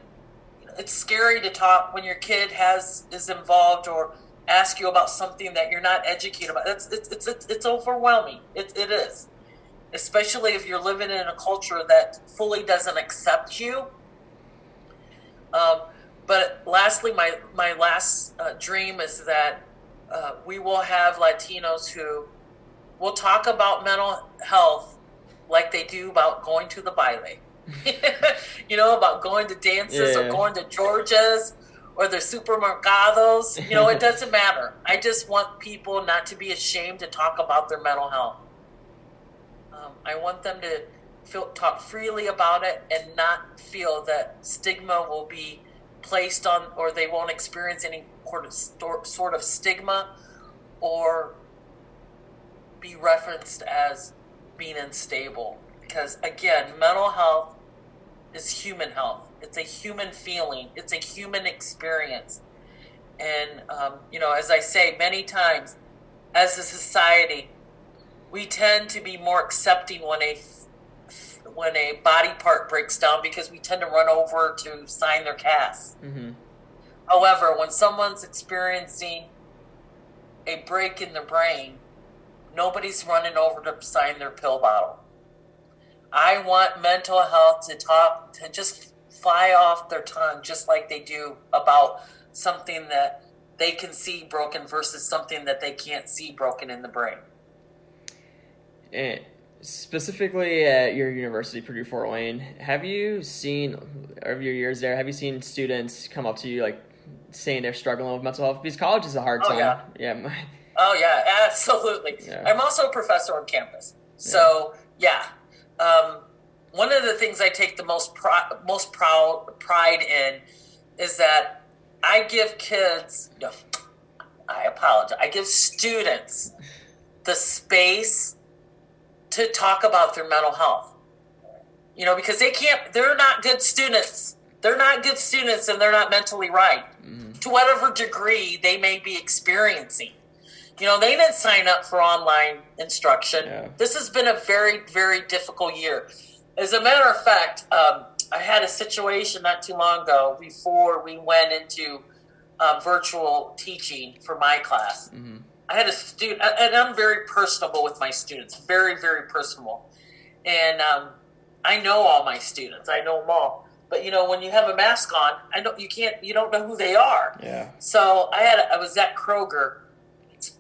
it's scary to talk when your kid has is involved or ask you about something that you're not educated about. It's it's it's it's, it's overwhelming. It, it is, especially if you're living in a culture that fully doesn't accept you. Um, but lastly, my my last uh, dream is that uh, we will have Latinos who will talk about mental health like they do about going to the baile. you know, about going to dances yeah. or going to Georgia's or the supermercados. You know, it doesn't matter. I just want people not to be ashamed to talk about their mental health. Um, I want them to feel, talk freely about it and not feel that stigma will be placed on, or they won't experience any sort of stigma or be referenced as being unstable. Because again, mental health is human health. It's a human feeling. It's a human experience. And um, you know, as I say many times, as a society, we tend to be more accepting when a when a body part breaks down because we tend to run over to sign their cast. Mm-hmm. However, when someone's experiencing a break in the brain, nobody's running over to sign their pill bottle. I want mental health to talk to just fly off their tongue just like they do about something that they can see broken versus something that they can't see broken in the brain. And specifically at your university, Purdue Fort Wayne, have you seen over your years there? Have you seen students come up to you like saying they're struggling with mental health? Because college is a hard oh, time. Yeah. yeah. oh yeah, absolutely. Yeah. I'm also a professor on campus, so yeah. Um, one of the things I take the most pri- most proud pride in is that I give kids. No, I apologize. I give students the space to talk about their mental health. You know, because they can't. They're not good students. They're not good students, and they're not mentally right mm-hmm. to whatever degree they may be experiencing. You know, they didn't sign up for online instruction. Yeah. This has been a very, very difficult year. As a matter of fact, um, I had a situation not too long ago before we went into uh, virtual teaching for my class. Mm-hmm. I had a student, and I'm very personable with my students, very, very personable. And um, I know all my students, I know them all. But you know, when you have a mask on, I don't, you can't, you don't know who they are. Yeah. So I had, a, I was at Kroger,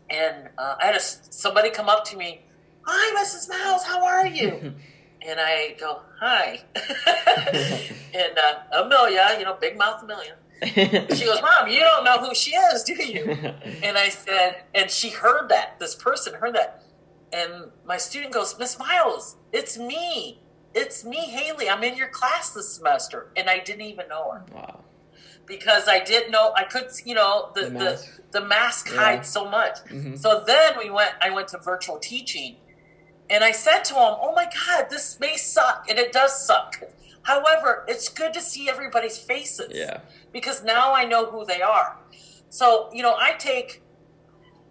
and uh, I had a, somebody come up to me, "Hi, Mrs. Miles, how are you?" And I go, hi. and uh, Amelia, you know, big mouth Amelia. she goes, Mom, you don't know who she is, do you? And I said, and she heard that. This person heard that. And my student goes, Miss Miles, it's me. It's me, Haley. I'm in your class this semester. And I didn't even know her. Wow. Because I didn't know, I could, you know, the, the mask, the, the mask yeah. hides so much. Mm-hmm. So then we went, I went to virtual teaching and I said to him, Oh my God, this may suck. And it does suck. However, it's good to see everybody's faces. Yeah. Because now I know who they are. So, you know, I take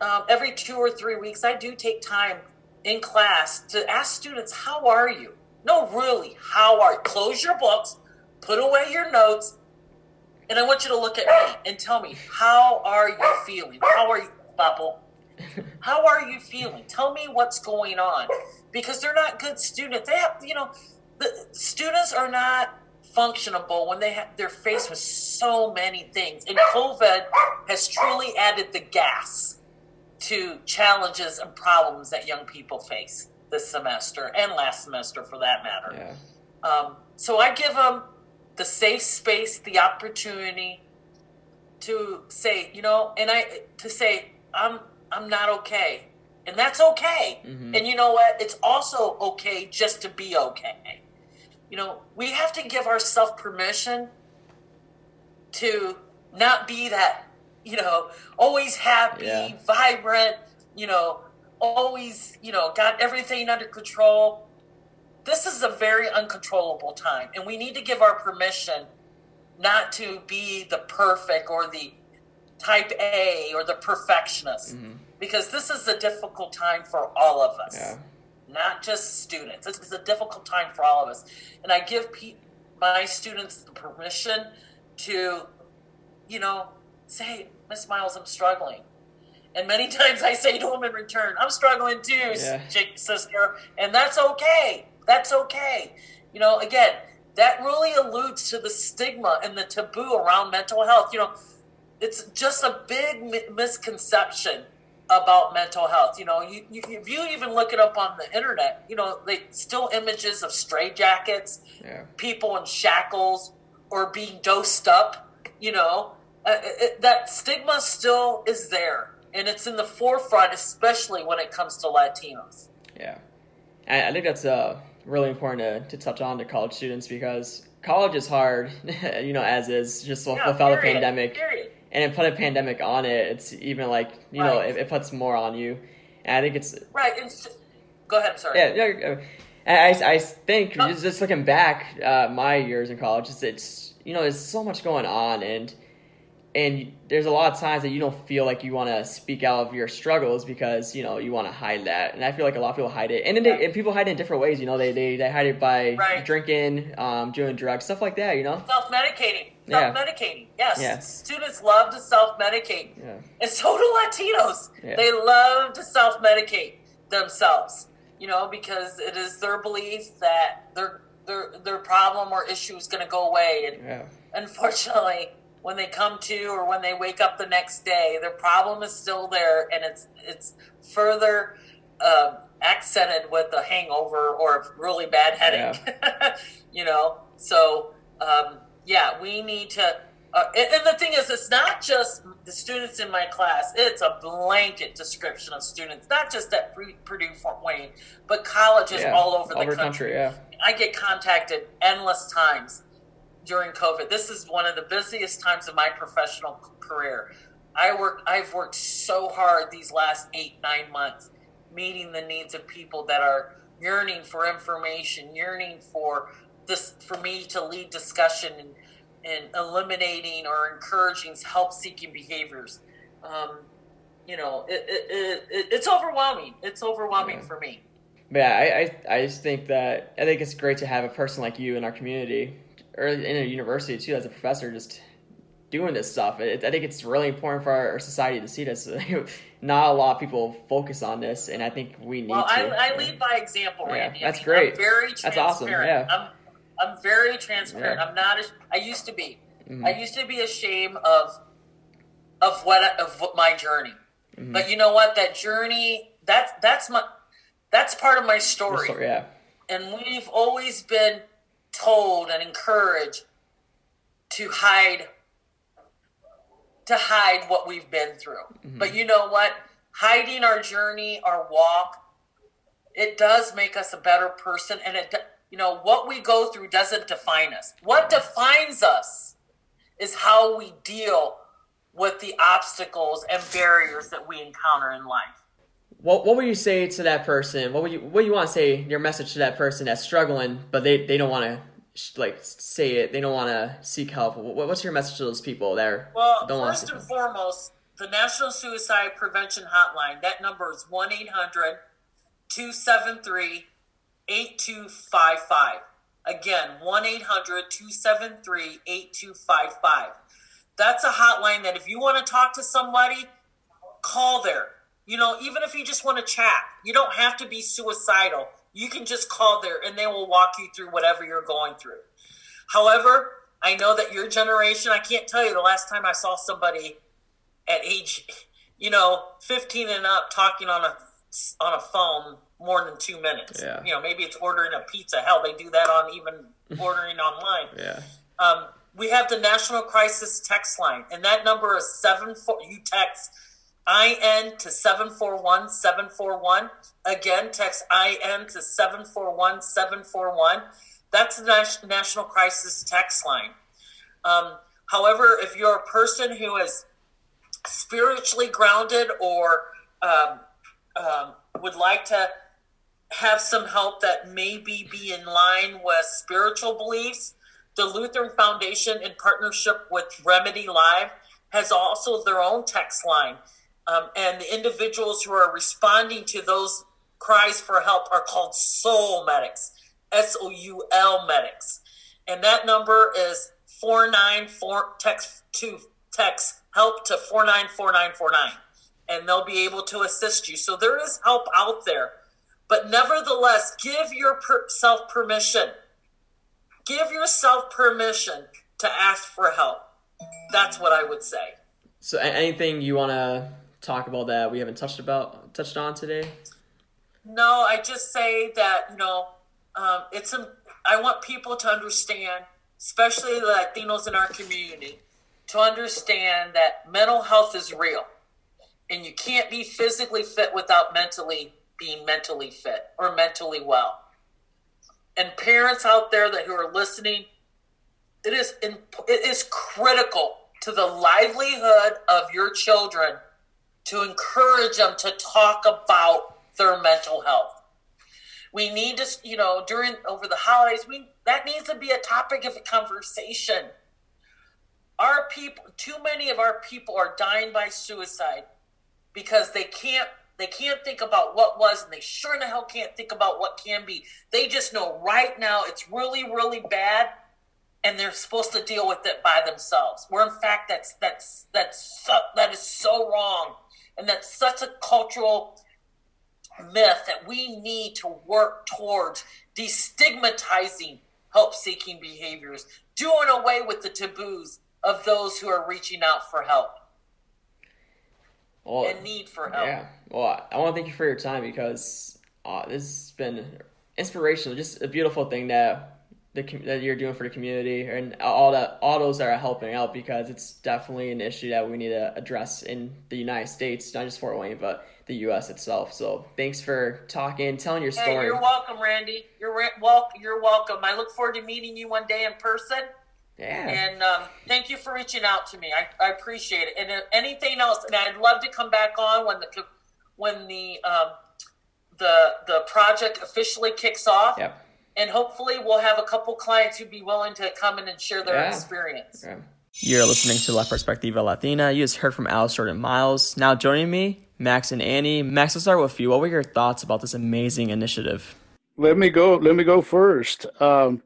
um, every two or three weeks, I do take time in class to ask students, How are you? No, really, how are you? Close your books, put away your notes, and I want you to look at me and tell me, How are you feeling? How are you, Bubble? How are you feeling? Tell me what's going on. Because they're not good students. They have, you know, the students are not functionable when they have they're faced with so many things. And COVID has truly added the gas to challenges and problems that young people face this semester and last semester for that matter. Yeah. Um, so I give them the safe space, the opportunity to say, you know, and I to say, I'm I'm not okay. And that's okay. Mm-hmm. And you know what? It's also okay just to be okay. You know, we have to give ourselves permission to not be that, you know, always happy, yeah. vibrant, you know, always, you know, got everything under control. This is a very uncontrollable time. And we need to give our permission not to be the perfect or the type A or the perfectionist. Mm-hmm. Because this is a difficult time for all of us, yeah. Not just students. This is a difficult time for all of us. And I give pe- my students the permission to, you know, say, Miss Miles, I'm struggling. And many times I say to them in return, I'm struggling too, yeah. sister. And that's okay. That's okay. You know, again, that really alludes to the stigma and the taboo around mental health. You know, it's just a big misconception about mental health. You know, you, you, if you even look it up on the internet, you know, they still images of stray jackets, yeah. people in shackles, or being dosed up. You know, uh, it, that stigma still is there, and it's in the forefront, especially when it comes to Latinos. Yeah, I, think that's uh, really important to, to touch on to college students because college is hard, you know, as is just yeah, without period, a pandemic. Period and put a pandemic on it, it's even like you right. know it, it, puts more on you. And I think it's right. It's just, go ahead. Sorry. Yeah, yeah. I, I think just, just looking back, uh, my years in college, it's, it's you know there's so much going on and and there's a lot of times that you don't feel like you want to speak out of your struggles because you know you want to hide that and i feel like a lot of people hide it and, they, and people hide it in different ways you know they they, they hide it by right. drinking um, doing drugs stuff like that you know self-medicating self-medicating yeah. yes yeah. students love to self-medicate yeah. and so do latinos yeah. they love to self-medicate themselves you know because it is their belief that their their their problem or issue is going to go away and yeah. unfortunately when they come to or when they wake up the next day, their problem is still there, and it's it's further uh, accented with a hangover or a really bad headache. You know, so um, yeah, we need to Uh, and, and, the thing is, it's not just the students in my class. It's a blanket description of students, not just at Purdue Fort Wayne, but colleges yeah, all over the country. country. Yeah. I get contacted endless times during COVID. This is one of the busiest times of my professional career. I work. I've worked so hard these last eight, nine months, meeting the needs of people that are yearning for information, yearning for this, for me to lead discussion and and eliminating or encouraging help-seeking behaviors. Um, you know, it, it, it, it's overwhelming. It's overwhelming yeah. for me. Yeah, I, I, I just think that I think it's great to have a person like you in our community or in a university too, as a professor, just doing this stuff. It, I think it's really important for our, society to see this. Not a lot of people focus on this, and I think we need well, to. I, I lead by example, Randy. Yeah, that's I mean, great. I'm very That's awesome. Yeah. I'm, I'm very transparent. Yeah. I'm not. As, I used to be. Mm-hmm. I used to be ashamed of of what of what my journey. Mm-hmm. But you know what? That journey. That's that's my. That's part of my story. yeah. And we've always been told and encouraged to hide to hide what we've been through. Mm-hmm. But you know what? Hiding our journey, our walk, it does make us a better person and it you know, what we go through doesn't define us. What defines us is how we deal with the obstacles and barriers that we encounter in life. What what would you say to that person? What would you what do you want to say your message to that person that's struggling, but they, they don't want to like say it. They don't want to seek help. What's your message to those people there? Well, don't first and foremost, the National Suicide Prevention Hotline. That number is 1 800 273 8255. Again, 1 800 273 8255. That's a hotline that if you want to talk to somebody, call there. You know, even if you just want to chat, you don't have to be suicidal. You can just call there and they will walk you through whatever you're going through. However, I know that your generation, I can't tell you the last time I saw somebody at age, you know, 15 and up talking on a on a phone more than two minutes. Yeah. You know, maybe it's ordering a pizza. Hell, they do that on even ordering online. Yeah. Um, we have the National Crisis Text Line, and that number is seven four. You text IN to seven four one seven four one. Again, text IN to seven four one seven four one. That's the National Crisis Text Line. Um, however, if you're a person who is spiritually grounded or um, um, would like to have some help that maybe be in line with spiritual beliefs, the Lutheran Foundation, in partnership with Remedy Live, has also their own text line. Um, and the individuals who are responding to those cries for help are called soul medics, S O U L medics. And that number is 494 text to text help to 494949 and they'll be able to assist you. So there is help out there. But nevertheless, give yourself permission. Give yourself permission to ask for help. That's what I would say. So, anything you want to talk about that we haven't touched about touched on today? No, I just say that you know um, it's. A, I want people to understand, especially the Latinos in our community, to understand that mental health is real, and you can't be physically fit without mentally being mentally fit or mentally well. And parents out there that who are listening, it is it is critical to the livelihood of your children to encourage them to talk about their mental health. We need to, you know, during over the holidays, we that needs to be a topic of conversation. Our people, too many of our people are dying by suicide because they can't they can't think about what was, and they sure in the hell can't think about what can be. They just know right now it's really, really bad, and they're supposed to deal with it by themselves. Where in fact, that's that's that's so, that is so wrong, and that's such a cultural myth that we need to work towards destigmatizing help-seeking behaviors, doing away with the taboos of those who are reaching out for help well, and need for help. Yeah. Well, I want to thank you for your time because uh, this has been inspirational. Just a beautiful thing that the that you're doing for the community and all that all those that are helping out because it's definitely an issue that we need to address in the United States, not just Fort Wayne, but the U.S. itself. So thanks for talking, telling your story. Hey, you're welcome, Randy. You're re- wel- You're welcome. I look forward to meeting you one day in person. Yeah. And um, thank you for reaching out to me. I, I appreciate it. And anything else, and I'd love to come back on when the when the um, the the project officially kicks off. Yep. And hopefully, we'll have a couple clients who'd be willing to come in and share their yeah. experience. Okay. You're listening to La Perspectiva Latina. You just heard from Alice Jordan Miles. Now joining me, Max and Annie. Max, let's start with you. What were your thoughts about this amazing initiative? Let me go. Let me go first. Um,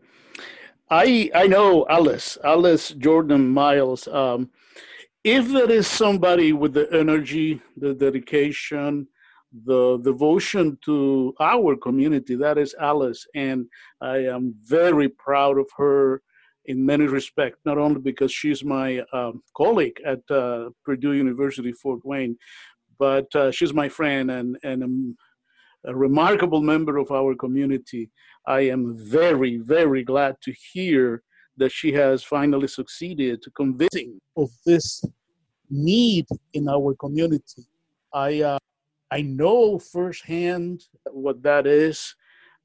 I I know Alice, Alice Jordan Miles. Um, if there is somebody with the energy, the dedication, the devotion to our community, that is Alice, and I am very proud of her in many respects. Not only because she's my um, colleague at uh, Purdue University Fort Wayne, but uh, she's my friend and and. A remarkable member of our community. I am very, very glad to hear that she has finally succeeded to convincing of this need in our community. I uh, I know firsthand what that is,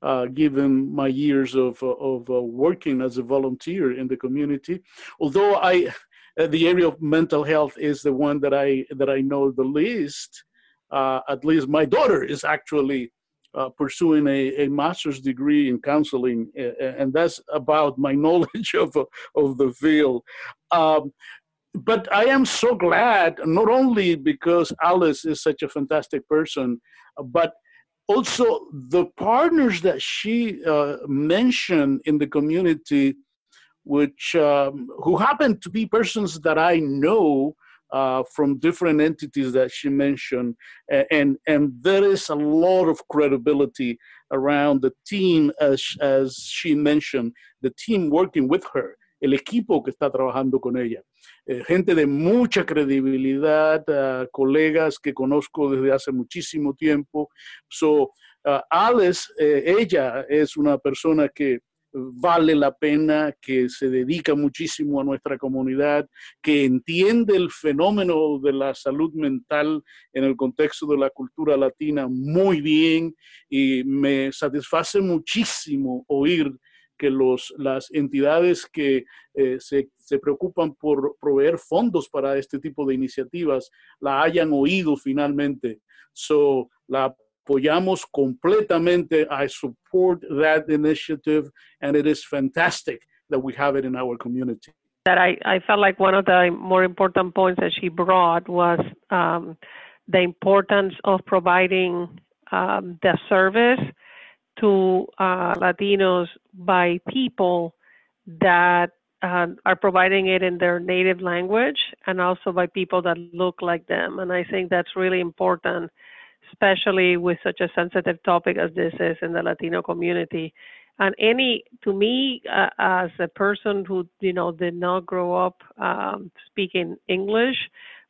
uh, given my years of of uh, working as a volunteer in the community. Although I, uh, the area of mental health is the one that I that I know the least uh, at least my daughter is actually uh, pursuing a, a master's degree in counseling, and that's about my knowledge of, of the field. Um, but I am so glad, not only because Alice is such a fantastic person, but also the partners that she uh, mentioned in the community, which um, who happen to be persons that I know uh, from different entities that she mentioned, and and there is a lot of credibility around the team as as she mentioned, the team working with her, el equipo que está trabajando con ella. Eh, gente de mucha credibilidad, uh, colegas que conozco desde hace muchísimo tiempo. So, uh, Alice, eh, ella es una persona que vale la pena, que se dedica muchísimo a nuestra comunidad, que entiende el fenómeno de la salud mental en el contexto de la cultura latina muy bien y me satisface muchísimo oír que los, las entidades que eh, se, se, preocupan por proveer fondos para este tipo de iniciativas la hayan oído finalmente. So, la apoyamos completamente. I support that initiative, and it is fantastic that we have it in our community. That I, I felt like one of the more important points that she brought was um, the importance of providing um, the service to uh, Latinos by people that uh, are providing it in their native language and also by people that look like them. And I think that's really important especially with such a sensitive topic as this is in the Latino community. And any, to me, uh, as a person who you know did not grow up um, speaking English,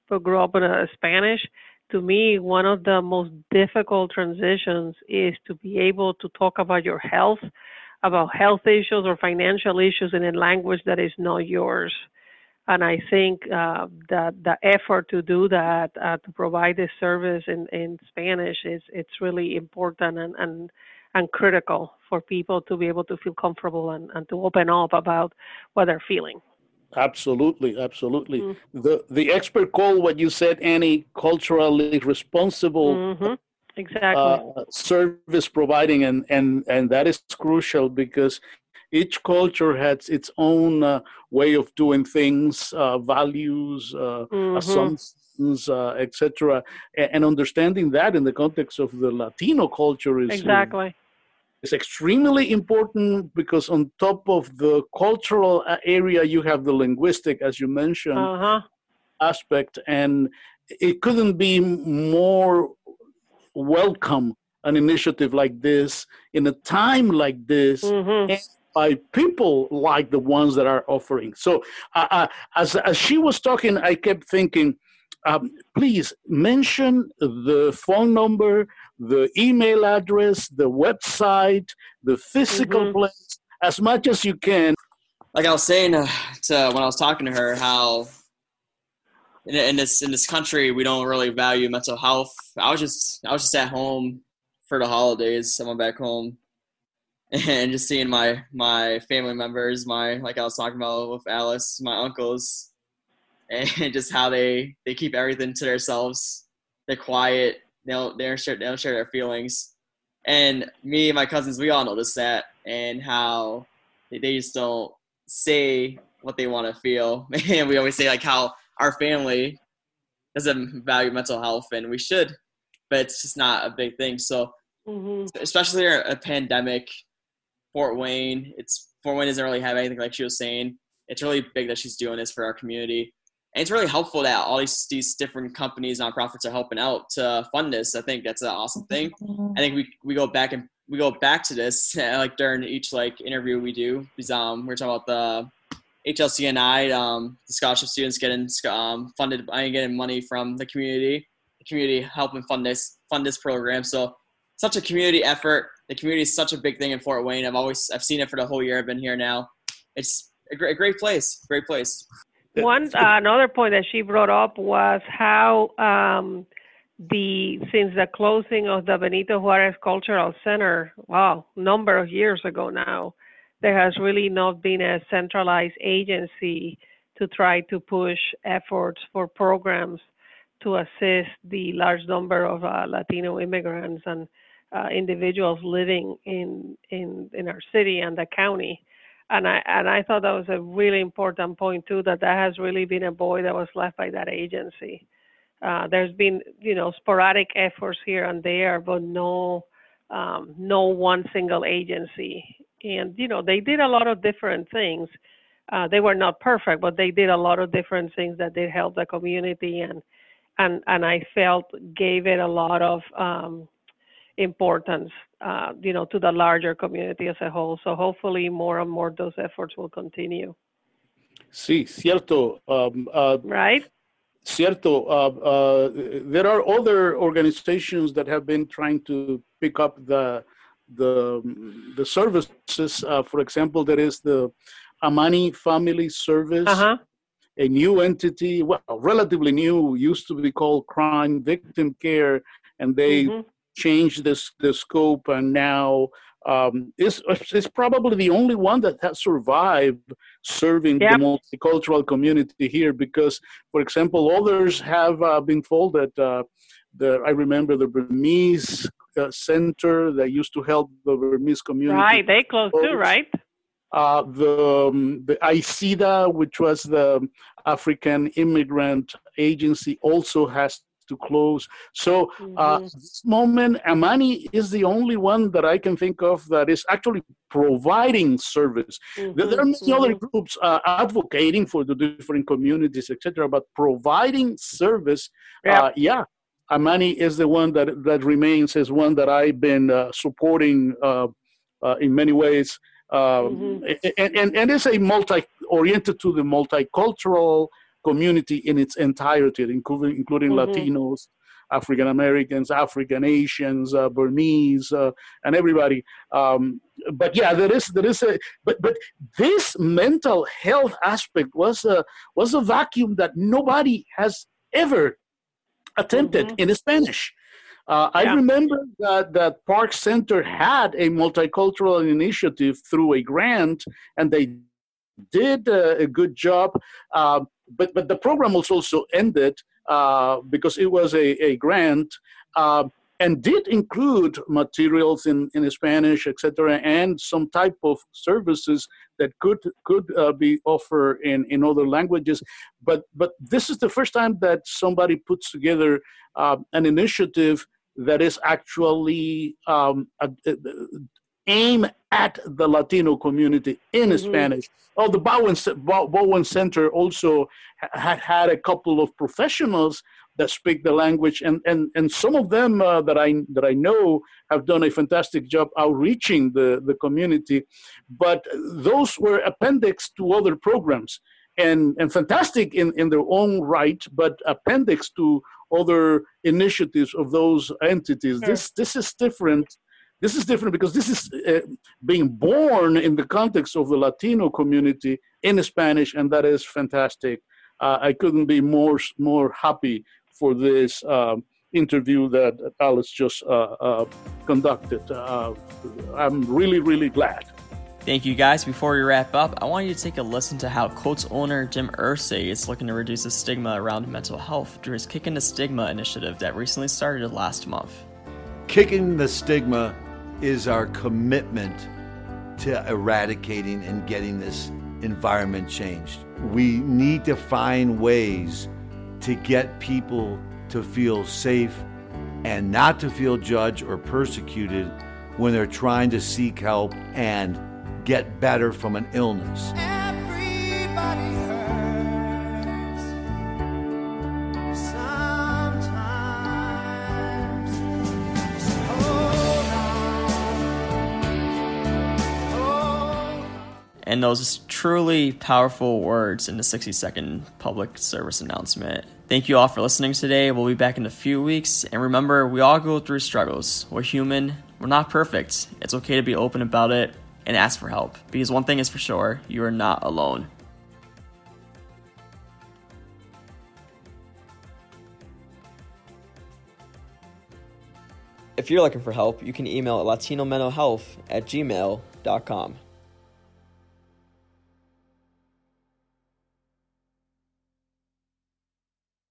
but grew up in Spanish, to me, one of the most difficult transitions is to be able to talk about your health, about health issues or financial issues in a language that is not yours. And I think uh, that the effort to do that, uh, to provide this service in, in Spanish, is it's really important and, and and critical for people to be able to feel comfortable and, and to open up about what they're feeling. Absolutely, absolutely. Mm-hmm. The the expert call what you said, Annie, culturally responsible. Mm-hmm. Exactly. Uh, service providing and, and and that is crucial because each culture has its own uh, way of doing things, uh, values, uh, mm-hmm. assumptions, uh, etc. And understanding that in the context of the Latino culture is uh, exactly. It's extremely important because on top of the cultural area, you have the linguistic, as you mentioned, uh-huh. aspect, and it couldn't be more welcome an initiative like this in a time like this mm-hmm by people like the ones that are offering. So uh, uh, as, as she was talking, I kept thinking, um, please mention the phone number, the email address, the website, the physical mm-hmm. place, as much as you can. Like I was saying uh, to, when I was talking to her, how in, in this in this country we don't really value mental health. I was just I was just at home for the holidays. I went back home and just seeing my my family members, my like I was talking about with Alice, my uncles, and just how they they keep everything to themselves. They're quiet. They don't they don't share they don't share their feelings. And me and my cousins, we all notice that, and how they, they just don't say what they want to feel. And we always say like how our family doesn't value mental health, and we should, but it's just not a big thing. So, mm-hmm. especially a pandemic, Fort Wayne, it's Fort Wayne doesn't really have anything like she was saying. It's really big that she's doing this for our community. And it's really helpful that all these these different companies, nonprofits are helping out to fund this. I think that's an awesome thing. I think we, we go back and we go back to this like during each like interview we do because um we're talking about the HLCNI, um, the scholarship students getting um, funded, I getting money from the community, the community helping fund this fund this program. So such a community effort. The community is such a big thing in Fort Wayne. I've always I've seen it for the whole year I've been here now. It's a great, a great place. Great place. One uh, another point that she brought up was how um, the since the closing of the Benito Juarez Cultural Center, wow, number of years ago now, there has really not been a centralized agency to try to push efforts for programs to assist the large number of uh, Latino immigrants and uh, individuals living in, in in our city and the county. And I and I thought that was a really important point too. That that has really been a void that was left by that agency. Uh, there's been you know sporadic efforts here and there, but no um, no one single agency and you know they did a lot of different things. Uh, they were not perfect, but they did a lot of different things that did help the community, and and and I felt gave it a lot of um, importance, uh, you know, to the larger community as a whole. So hopefully, more and more those efforts will continue. Sí, cierto. Um, uh, right. Cierto. Uh, uh, there are other organizations that have been trying to pick up the the the services. Uh, for example, there is the Amani Family Service, uh-huh. a new entity, well, relatively new, used to be called Crime Victim Care, and they mm-hmm. Changed this the scope, and now um, it's, it's probably the only one that has survived serving yep. the multicultural community here because, for example, others have uh, been folded. Uh, the, I remember the Burmese uh, center that used to help the Burmese community. Right, they closed too, right? Uh, the um, the AICIDA, which was the African Immigrant Agency, also has to close. So uh, mm-hmm. this moment, Amani is the only one that I can think of that is actually providing service. Mm-hmm. There are many mm-hmm. other groups uh, advocating for the different communities, etc. But providing service, yeah, uh, yeah Amani is the one that, that remains as one that I've been uh, supporting uh, uh, in many ways. Um, mm-hmm. and, and, and it's a multi oriented to the multicultural community in its entirety, including, including mm-hmm. Latinos, African Americans, African Asians, uh, Burmese, uh, and everybody. Um, but yeah, there is there is a but but this mental health aspect was a was a vacuum that nobody has ever attempted mm-hmm. in Spanish. Uh, yeah. I remember that, that Park Center had a multicultural initiative through a grant, and they did uh, a good job. Uh, but, but the program was also ended uh, because it was a, a grant. Uh, and did include materials in, in Spanish, etc., and some type of services that could could uh, be offered in, in other languages. But but this is the first time that somebody puts together uh, an initiative that is actually um, a, a, aim at the Latino community in mm-hmm. Spanish. Oh, the Bowen, Bowen Center also had had a couple of professionals that speak the language, and and and some of them uh, that I that I know have done a fantastic job outreaching the the community, but those were appendix to other programs, and and fantastic in in their own right, but appendix to other initiatives of those entities. Sure. This this is different this is different because this is uh, being born in the context of the Latino community in Spanish, and that is fantastic. Uh, I couldn't be more more happy for this uh, interview that Alice just uh, uh, conducted. Uh, I'm really, really glad. Thank you guys. Before we wrap up, I want you to take a listen to how Colts owner Jim Irsay is looking to reduce the stigma around mental health through his Kicking the Stigma initiative that recently started last month. Kicking the Stigma is our commitment to eradicating and getting this environment changed. We need to find ways to get people to feel safe and not to feel judged or persecuted when they're trying to seek help and get better from an illness. And those truly powerful words in the 60 second public service announcement. Thank you all for listening today. We'll be back in a few weeks. And remember, we all go through struggles. We're human, we're not perfect. It's okay to be open about it and ask for help. Because one thing is for sure you are not alone. If you're looking for help, you can email latinomentalhealth at gmail.com.